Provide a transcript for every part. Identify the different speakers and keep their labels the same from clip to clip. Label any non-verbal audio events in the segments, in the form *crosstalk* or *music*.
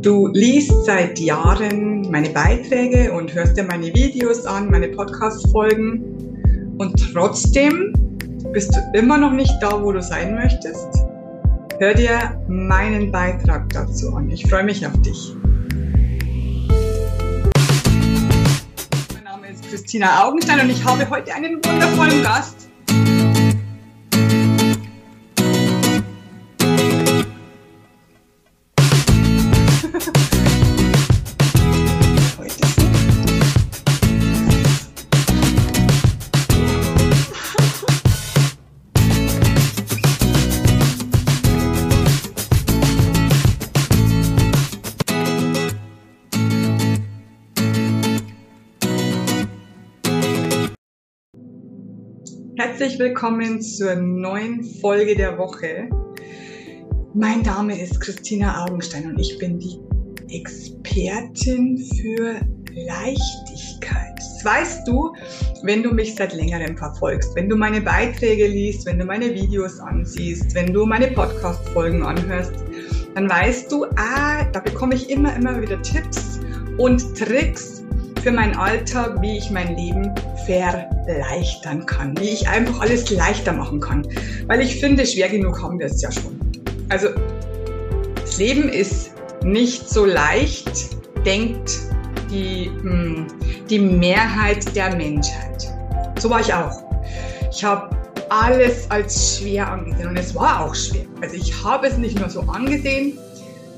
Speaker 1: Du liest seit Jahren meine Beiträge und hörst dir meine Videos an, meine Podcast-Folgen und trotzdem bist du immer noch nicht da, wo du sein möchtest. Hör dir meinen Beitrag dazu an. Ich freue mich auf dich. Mein Name ist Christina Augenstein und ich habe heute einen wundervollen Gast. Herzlich willkommen zur neuen Folge der Woche. Mein Name ist Christina Augenstein und ich bin die Expertin für Leichtigkeit. Das weißt du, wenn du mich seit längerem verfolgst, wenn du meine Beiträge liest, wenn du meine Videos ansiehst, wenn du meine Podcast-Folgen anhörst, dann weißt du, ah, da bekomme ich immer, immer wieder Tipps und Tricks für meinen Alltag, wie ich mein Leben verleichtern kann, wie ich einfach alles leichter machen kann. Weil ich finde, schwer genug haben wir es ja schon. Also, das Leben ist nicht so leicht, denkt die, hm, die Mehrheit der Menschheit. So war ich auch. Ich habe alles als schwer angesehen und es war auch schwer. Also ich habe es nicht nur so angesehen,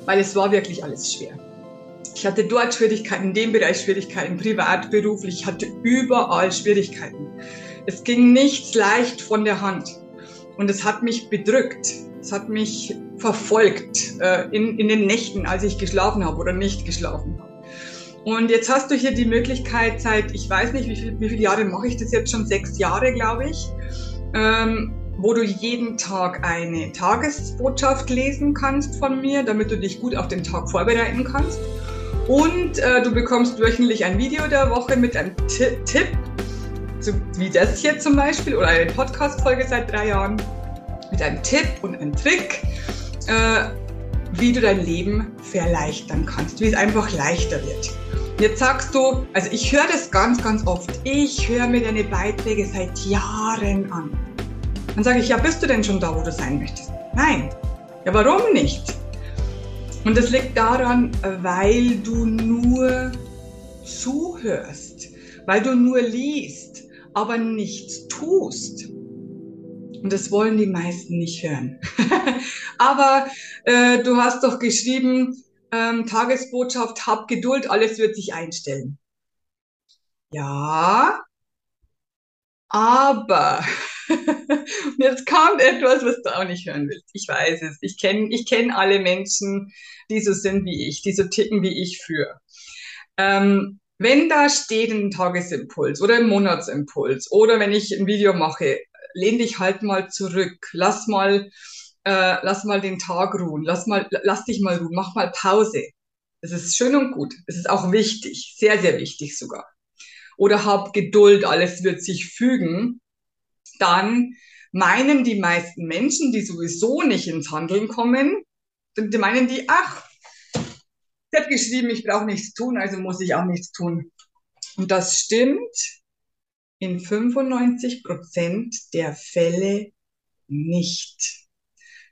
Speaker 1: weil es war wirklich alles schwer. Ich hatte dort Schwierigkeiten, in dem Bereich Schwierigkeiten, privat, beruflich, ich hatte überall Schwierigkeiten. Es ging nichts leicht von der Hand und es hat mich bedrückt. Es hat mich verfolgt äh, in, in den Nächten, als ich geschlafen habe oder nicht geschlafen habe. Und jetzt hast du hier die Möglichkeit, seit, ich weiß nicht, wie, viel, wie viele Jahre mache ich das jetzt schon, sechs Jahre, glaube ich, ähm, wo du jeden Tag eine Tagesbotschaft lesen kannst von mir, damit du dich gut auf den Tag vorbereiten kannst. Und äh, du bekommst wöchentlich ein Video der Woche mit einem T Tipp, so wie das hier zum Beispiel, oder eine Podcast-Folge seit drei Jahren, mit einem Tipp und einem Trick, äh, wie du dein Leben verleichtern kannst, wie es einfach leichter wird. Jetzt sagst du, also ich höre das ganz, ganz oft. Ich höre mir deine Beiträge seit Jahren an. Dann sage ich, ja, bist du denn schon da, wo du sein möchtest? Nein. Ja, warum nicht? Und das liegt daran, weil du nur zuhörst, weil du nur liest, aber nichts tust. Und das wollen die meisten nicht hören. *laughs* aber äh, du hast doch geschrieben, ähm, Tagesbotschaft, hab Geduld, alles wird sich einstellen. Ja, aber *laughs* jetzt kommt etwas, was du auch nicht hören willst. Ich weiß es. Ich kenne ich kenn alle Menschen, die so sind wie ich, die so ticken wie ich für. Ähm, wenn da steht ein Tagesimpuls oder ein Monatsimpuls oder wenn ich ein Video mache, lehn dich halt mal zurück, lass mal, äh, lass mal den Tag ruhen, lass mal, lass dich mal ruhen, mach mal Pause. Das ist schön und gut. Es ist auch wichtig, sehr, sehr wichtig sogar oder hab Geduld, alles wird sich fügen, dann meinen die meisten Menschen, die sowieso nicht ins Handeln kommen, die meinen die, ach, sie hat geschrieben, ich brauche nichts tun, also muss ich auch nichts tun. Und das stimmt in 95 Prozent der Fälle nicht.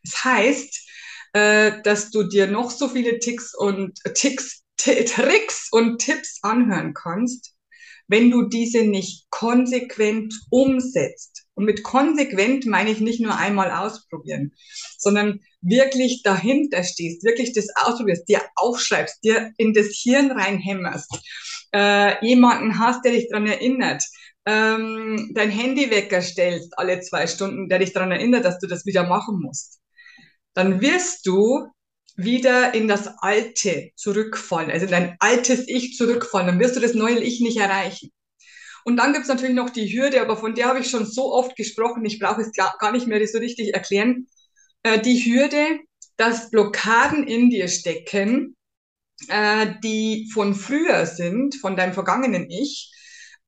Speaker 1: Das heißt, äh, dass du dir noch so viele Ticks und Ticks, Tricks und Tipps anhören kannst wenn du diese nicht konsequent umsetzt. Und mit konsequent meine ich nicht nur einmal ausprobieren, sondern wirklich dahinter stehst, wirklich das ausprobierst, dir aufschreibst, dir in das Hirn reinhämmerst, äh, jemanden hast, der dich dran erinnert, ähm, dein Handywecker stellst alle zwei Stunden, der dich dran erinnert, dass du das wieder machen musst. Dann wirst du wieder in das Alte zurückfallen, also in dein altes Ich zurückfallen, dann wirst du das neue Ich nicht erreichen. Und dann gibt's natürlich noch die Hürde, aber von der habe ich schon so oft gesprochen, ich brauche es gar nicht mehr so richtig erklären. Äh, die Hürde, dass Blockaden in dir stecken, äh, die von früher sind, von deinem vergangenen Ich,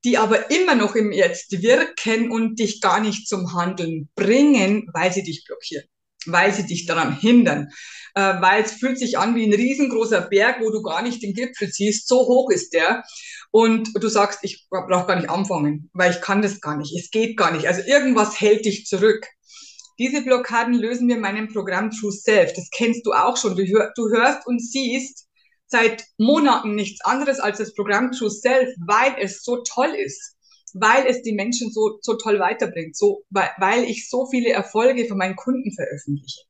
Speaker 1: die aber immer noch im Jetzt wirken und dich gar nicht zum Handeln bringen, weil sie dich blockieren weil sie dich daran hindern, äh, weil es fühlt sich an wie ein riesengroßer Berg, wo du gar nicht den Gipfel siehst. So hoch ist der. Und du sagst, ich brauche gar nicht anfangen, weil ich kann das gar nicht. Es geht gar nicht. Also irgendwas hält dich zurück. Diese Blockaden lösen wir in meinem Programm True Self. Das kennst du auch schon. Du, hör, du hörst und siehst seit Monaten nichts anderes als das Programm True Self, weil es so toll ist weil es die Menschen so, so toll weiterbringt, so, weil, weil ich so viele Erfolge von meinen Kunden veröffentliche.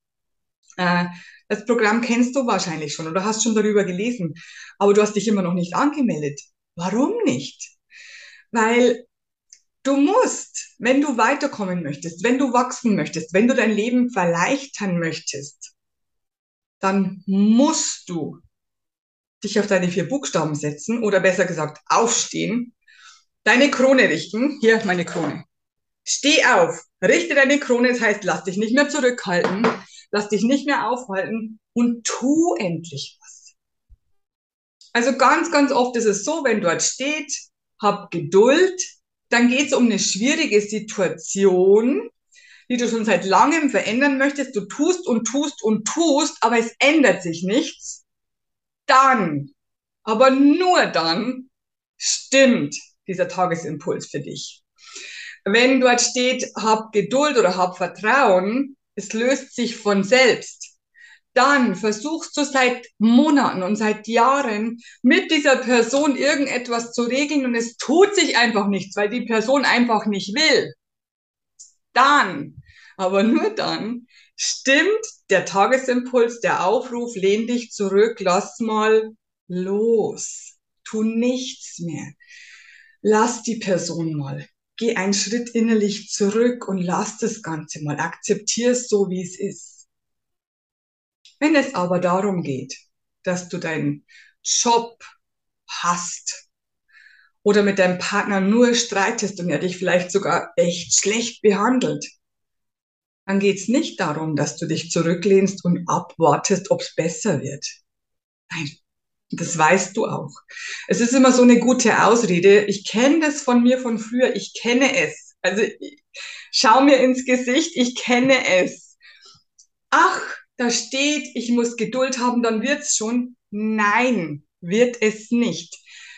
Speaker 1: Äh, das Programm kennst du wahrscheinlich schon oder hast schon darüber gelesen, aber du hast dich immer noch nicht angemeldet. Warum nicht? Weil du musst, wenn du weiterkommen möchtest, wenn du wachsen möchtest, wenn du dein Leben verleichtern möchtest, dann musst du dich auf deine vier Buchstaben setzen oder besser gesagt aufstehen deine Krone richten. Hier, meine Krone. Steh auf, richte deine Krone, das heißt, lass dich nicht mehr zurückhalten, lass dich nicht mehr aufhalten und tu endlich was. Also ganz, ganz oft ist es so, wenn dort steht, hab Geduld, dann geht es um eine schwierige Situation, die du schon seit langem verändern möchtest. Du tust und tust und tust, aber es ändert sich nichts. Dann, aber nur dann, stimmt dieser Tagesimpuls für dich. Wenn dort steht, hab Geduld oder hab Vertrauen, es löst sich von selbst. Dann versuchst du seit Monaten und seit Jahren mit dieser Person irgendetwas zu regeln und es tut sich einfach nichts, weil die Person einfach nicht will. Dann, aber nur dann, stimmt der Tagesimpuls, der Aufruf, lehn dich zurück, lass mal los. Tu nichts mehr lass die Person mal. Geh einen Schritt innerlich zurück und lass das Ganze mal. Akzeptier es so, wie es ist. Wenn es aber darum geht, dass du deinen Job hast oder mit deinem Partner nur streitest und er dich vielleicht sogar echt schlecht behandelt, dann geht es nicht darum, dass du dich zurücklehnst und abwartest, ob es besser wird. Nein, das weißt du auch. Es ist immer so eine gute Ausrede. Ich kenne das von mir von früher. Ich kenne es. Also schau mir ins Gesicht. Ich kenne es. Ach, da steht, ich muss Geduld haben, dann wird's schon. Nein, wird es nicht.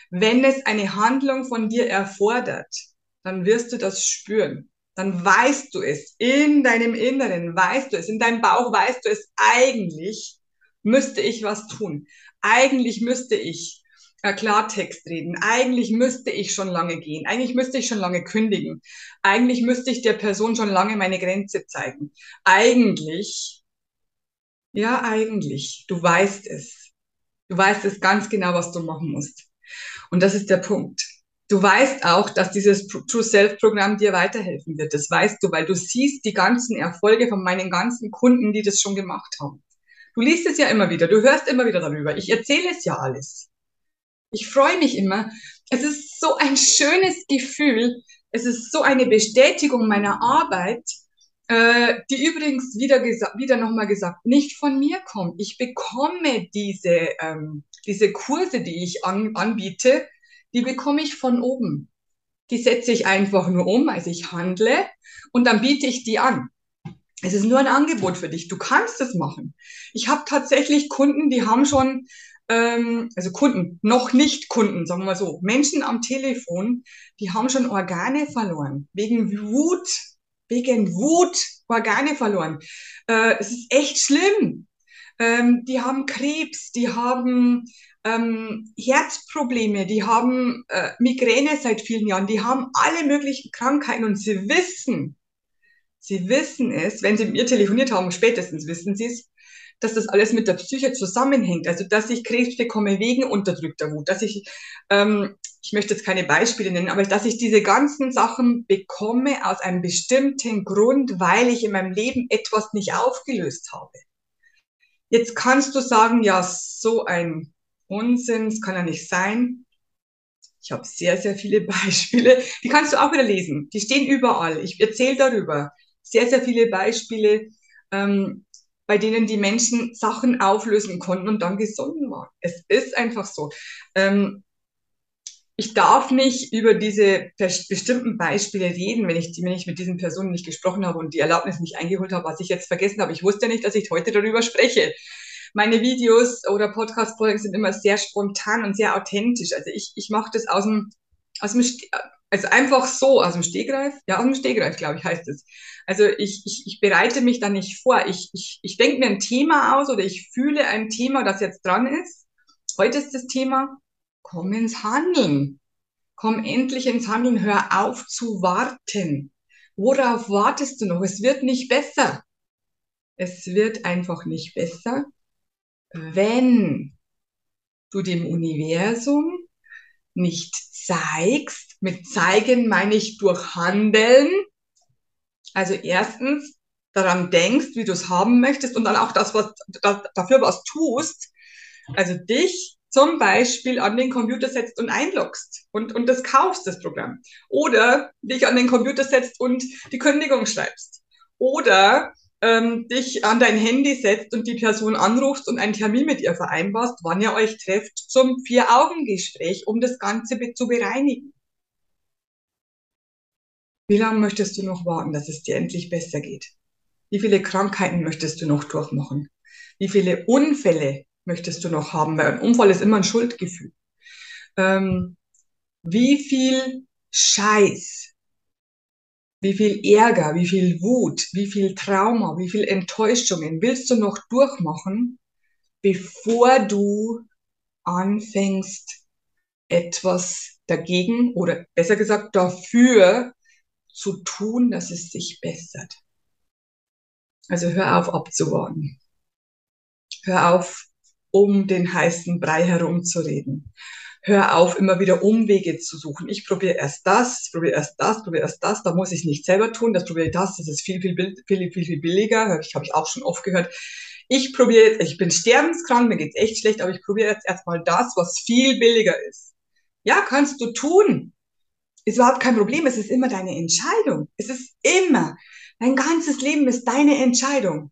Speaker 1: Wenn es eine Handlung von dir erfordert, dann wirst du das spüren. Dann weißt du es. In deinem Inneren weißt du es. In deinem Bauch weißt du es. Eigentlich müsste ich was tun eigentlich müsste ich äh, Klartext reden. Eigentlich müsste ich schon lange gehen. Eigentlich müsste ich schon lange kündigen. Eigentlich müsste ich der Person schon lange meine Grenze zeigen. Eigentlich, ja, eigentlich, du weißt es. Du weißt es ganz genau, was du machen musst. Und das ist der Punkt. Du weißt auch, dass dieses True Self Programm dir weiterhelfen wird. Das weißt du, weil du siehst die ganzen Erfolge von meinen ganzen Kunden, die das schon gemacht haben. Du liest es ja immer wieder, du hörst immer wieder darüber. Ich erzähle es ja alles. Ich freue mich immer. Es ist so ein schönes Gefühl. Es ist so eine Bestätigung meiner Arbeit, äh, die übrigens wieder, wieder nochmal gesagt, nicht von mir kommt. Ich bekomme diese, ähm, diese Kurse, die ich an, anbiete, die bekomme ich von oben. Die setze ich einfach nur um, also ich handle und dann biete ich die an. Es ist nur ein Angebot für dich. Du kannst es machen. Ich habe tatsächlich Kunden, die haben schon, ähm, also Kunden, noch nicht Kunden, sagen wir mal so, Menschen am Telefon, die haben schon Organe verloren. Wegen Wut, wegen Wut Organe verloren. Äh, es ist echt schlimm. Ähm, die haben Krebs, die haben ähm, Herzprobleme, die haben äh, Migräne seit vielen Jahren, die haben alle möglichen Krankheiten und sie wissen, Sie wissen es, wenn Sie mit mir telefoniert haben, spätestens wissen Sie es, dass das alles mit der Psyche zusammenhängt. Also, dass ich Krebs bekomme wegen unterdrückter Wut, dass ich, ähm, ich möchte jetzt keine Beispiele nennen, aber dass ich diese ganzen Sachen bekomme aus einem bestimmten Grund, weil ich in meinem Leben etwas nicht aufgelöst habe. Jetzt kannst du sagen, ja, so ein Unsinn, das kann ja nicht sein. Ich habe sehr, sehr viele *laughs* Beispiele. Die kannst du auch wieder lesen. Die stehen überall. Ich erzähle darüber sehr, sehr viele Beispiele, ähm, bei denen die Menschen Sachen auflösen konnten und dann gesonnen waren. Es ist einfach so. Ähm, ich darf nicht über diese bestimmten Beispiele reden, wenn ich, wenn ich mit diesen Personen nicht gesprochen habe und die Erlaubnis nicht eingeholt habe, was ich jetzt vergessen habe. Ich wusste nicht, dass ich heute darüber spreche. meine Videos oder Podcast-Folgen sind immer sehr spontan und sehr authentisch. Also ich, ich mache das aus dem, aus dem, also einfach so aus dem Stegreif. Ja, aus dem Stegreif, glaube ich, heißt es. Also ich, ich, ich bereite mich da nicht vor. Ich, ich, ich denke mir ein Thema aus oder ich fühle ein Thema, das jetzt dran ist. Heute ist das Thema, komm ins Handeln. Komm endlich ins Handeln. Hör auf zu warten. Worauf wartest du noch? Es wird nicht besser. Es wird einfach nicht besser, wenn du dem Universum nicht zeigst, mit zeigen meine ich durch Handeln, also erstens daran denkst, wie du es haben möchtest und dann auch das, was da, dafür was tust, also dich zum Beispiel an den Computer setzt und einloggst und, und das kaufst, das Programm. Oder dich an den Computer setzt und die Kündigung schreibst. Oder ähm, dich an dein Handy setzt und die Person anrufst und einen Termin mit ihr vereinbarst, wann ihr euch trefft zum Vier-Augen-Gespräch, um das Ganze zu bereinigen. Wie lange möchtest du noch warten, dass es dir endlich besser geht? Wie viele Krankheiten möchtest du noch durchmachen? Wie viele Unfälle möchtest du noch haben? Weil ein Unfall ist immer ein Schuldgefühl. Ähm, wie viel Scheiß wie viel Ärger, wie viel Wut, wie viel Trauma, wie viel Enttäuschungen willst du noch durchmachen, bevor du anfängst, etwas dagegen oder besser gesagt dafür zu tun, dass es sich bessert. Also hör auf abzuwarten. Hör auf, um den heißen Brei herumzureden hör auf, immer wieder Umwege zu suchen. Ich probiere erst das, probiere erst das, probiere erst das, da muss ich nicht selber tun, das probiere ich das, das ist viel, viel, viel, viel, viel billiger, habe ich, hab ich auch schon oft gehört. Ich probiere jetzt, ich bin sterbenskrank, mir geht's echt schlecht, aber ich probiere jetzt erstmal das, was viel billiger ist. Ja, kannst du tun. Ist überhaupt kein Problem, es ist immer deine Entscheidung. Es ist immer, dein ganzes Leben ist deine Entscheidung.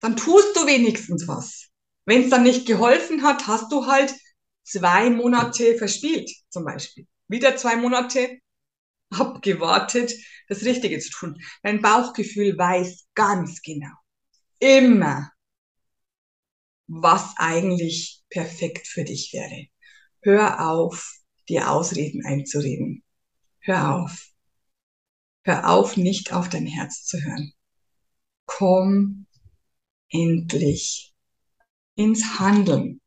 Speaker 1: Dann tust du wenigstens was. Wenn es dann nicht geholfen hat, hast du halt zwei Monate verspielt, zum Beispiel. Wieder zwei Monate abgewartet, das Richtige zu tun. Dein Bauchgefühl weiß ganz genau, immer, was eigentlich perfekt für dich wäre. Hör auf, dir Ausreden einzureden. Hör auf. Hör auf, nicht auf dein Herz zu hören. Komm endlich ins Handeln.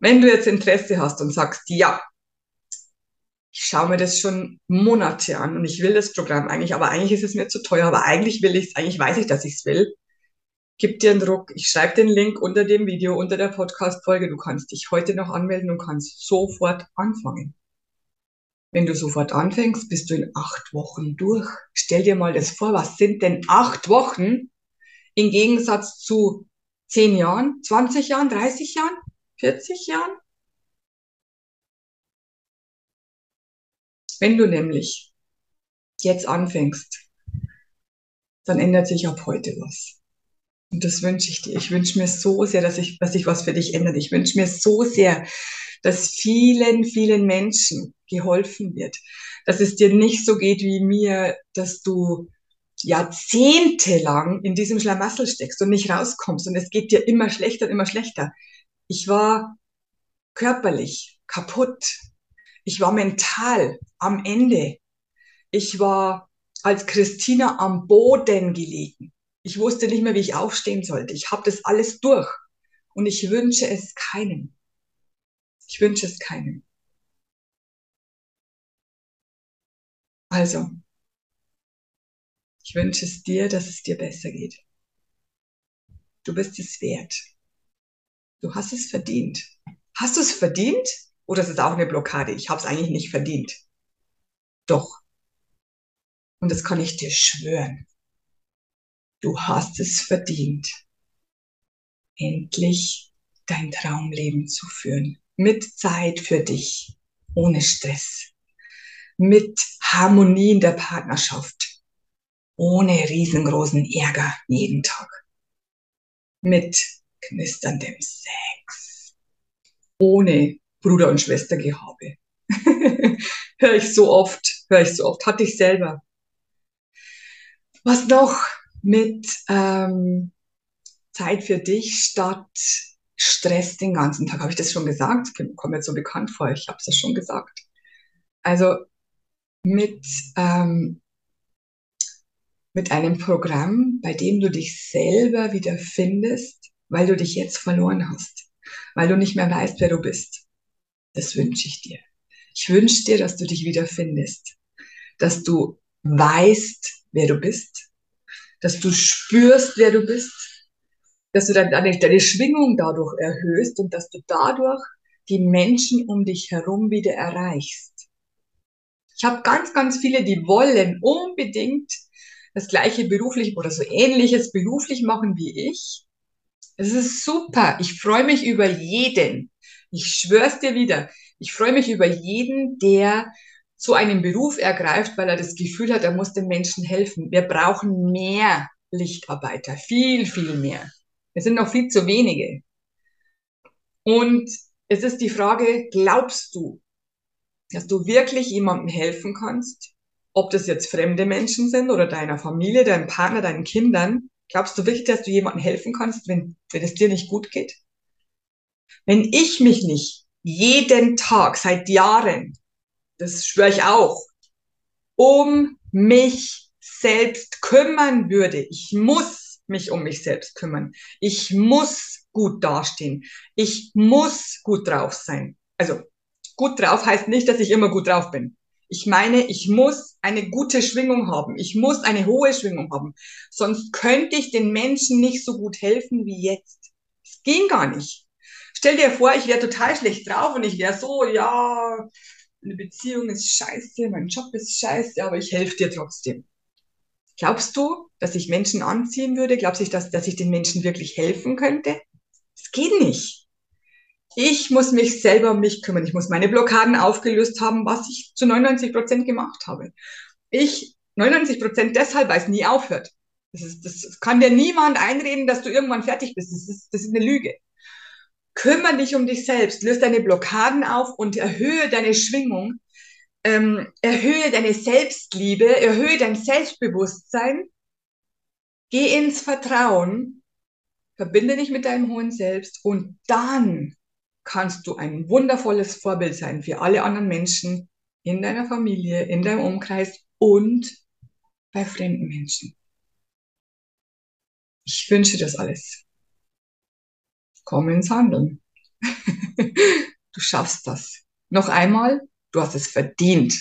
Speaker 1: Wenn du jetzt Interesse hast und sagst, ja, ich schaue mir das schon Monate an und ich will das Programm eigentlich, aber eigentlich ist es mir zu teuer, aber eigentlich will ich es, eigentlich weiß ich, dass ich es will. Gib dir einen Druck. Ich schreibe den Link unter dem Video, unter der Podcast-Folge. Du kannst dich heute noch anmelden und kannst sofort anfangen. Wenn du sofort anfängst, bist du in acht Wochen durch. Stell dir mal das vor, was sind denn acht Wochen im Gegensatz zu zehn Jahren, 20 Jahren, 30 Jahren? 40 Jahren? Wenn du nämlich jetzt anfängst, dann ändert sich ab heute was. Und das wünsche ich dir. Ich wünsche mir so sehr, dass sich ich was für dich ändert. Ich wünsche mir so sehr, dass vielen, vielen Menschen geholfen wird. Dass es dir nicht so geht wie mir, dass du jahrzehntelang in diesem Schlamassel steckst und nicht rauskommst und es geht dir immer schlechter und immer schlechter. Ich war körperlich kaputt. Ich war mental am Ende. Ich war als Christina am Boden gelegen. Ich wusste nicht mehr, wie ich aufstehen sollte. Ich habe das alles durch. Und ich wünsche es keinem. Ich wünsche es keinem. Also, ich wünsche es dir, dass es dir besser geht. Du bist es wert. Du hast es verdient. Hast du es verdient? Oder ist es auch eine Blockade? Ich habe es eigentlich nicht verdient. Doch. Und das kann ich dir schwören. Du hast es verdient, endlich dein Traumleben zu führen. Mit Zeit für dich, ohne Stress. Mit Harmonie in der Partnerschaft. Ohne riesengroßen Ärger jeden Tag. Mit knisterndem Sex. Ohne Bruder- und Schwestergehabe. *laughs* höre ich so oft, höre ich so oft, hatte ich selber. Was noch mit ähm, Zeit für dich statt Stress den ganzen Tag. Habe ich das schon gesagt? Kommt mir so bekannt vor. Ich habe es ja schon gesagt. Also mit, ähm, mit einem Programm, bei dem du dich selber wieder findest, weil du dich jetzt verloren hast, weil du nicht mehr weißt, wer du bist. Das wünsche ich dir. Ich wünsche dir, dass du dich wieder findest, dass du weißt, wer du bist, dass du spürst, wer du bist, dass du deine, deine Schwingung dadurch erhöhst und dass du dadurch die Menschen um dich herum wieder erreichst. Ich habe ganz, ganz viele, die wollen unbedingt das gleiche beruflich oder so ähnliches beruflich machen wie ich. Es ist super. Ich freue mich über jeden. Ich schwör's dir wieder. Ich freue mich über jeden, der so einen Beruf ergreift, weil er das Gefühl hat, er muss den Menschen helfen. Wir brauchen mehr Lichtarbeiter. Viel, viel mehr. Es sind noch viel zu wenige. Und es ist die Frage, glaubst du, dass du wirklich jemandem helfen kannst? Ob das jetzt fremde Menschen sind oder deiner Familie, deinem Partner, deinen Kindern. Glaubst du wirklich, dass du jemandem helfen kannst, wenn, wenn es dir nicht gut geht? Wenn ich mich nicht jeden Tag seit Jahren, das schwöre ich auch, um mich selbst kümmern würde, ich muss mich um mich selbst kümmern. Ich muss gut dastehen. Ich muss gut drauf sein. Also gut drauf heißt nicht, dass ich immer gut drauf bin. Ich meine, ich muss eine gute Schwingung haben. Ich muss eine hohe Schwingung haben. Sonst könnte ich den Menschen nicht so gut helfen wie jetzt. Es ging gar nicht. Stell dir vor, ich wäre total schlecht drauf und ich wäre so, ja, eine Beziehung ist scheiße, mein Job ist scheiße, aber ich helfe dir trotzdem. Glaubst du, dass ich Menschen anziehen würde? Glaubst du, dass, dass ich den Menschen wirklich helfen könnte? Es geht nicht. Ich muss mich selber um mich kümmern. Ich muss meine Blockaden aufgelöst haben, was ich zu 99 Prozent gemacht habe. Ich 99 Prozent deshalb, weil es nie aufhört. Das, ist, das kann dir niemand einreden, dass du irgendwann fertig bist. Das ist, das ist eine Lüge. Kümmere dich um dich selbst, löse deine Blockaden auf und erhöhe deine Schwingung, ähm, erhöhe deine Selbstliebe, erhöhe dein Selbstbewusstsein, geh ins Vertrauen, verbinde dich mit deinem hohen Selbst und dann kannst du ein wundervolles Vorbild sein für alle anderen Menschen in deiner Familie, in deinem Umkreis und bei fremden Menschen. Ich wünsche das alles komm ins Handeln. *laughs* du schaffst das. Noch einmal, du hast es verdient.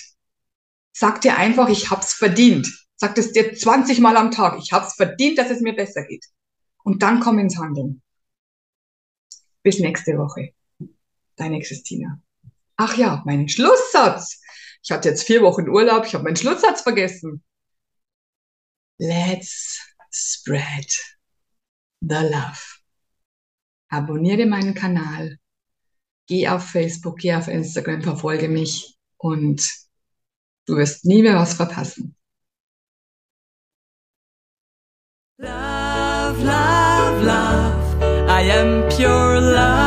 Speaker 1: Sag dir einfach, ich hab's verdient. Sag es dir 20 Mal am Tag. Ich hab's verdient, dass es mir besser geht. Und dann komm ins Handeln. Bis nächste Woche. Deine Christina. Ach ja, mein Schlusssatz. Ich hatte jetzt vier Wochen Urlaub. Ich habe meinen Schlusssatz vergessen. Let's spread the love abonniere meinen Kanal, geh auf Facebook, geh auf Instagram, verfolge mich und du wirst nie mehr was verpassen. Love, love, love, I am pure love.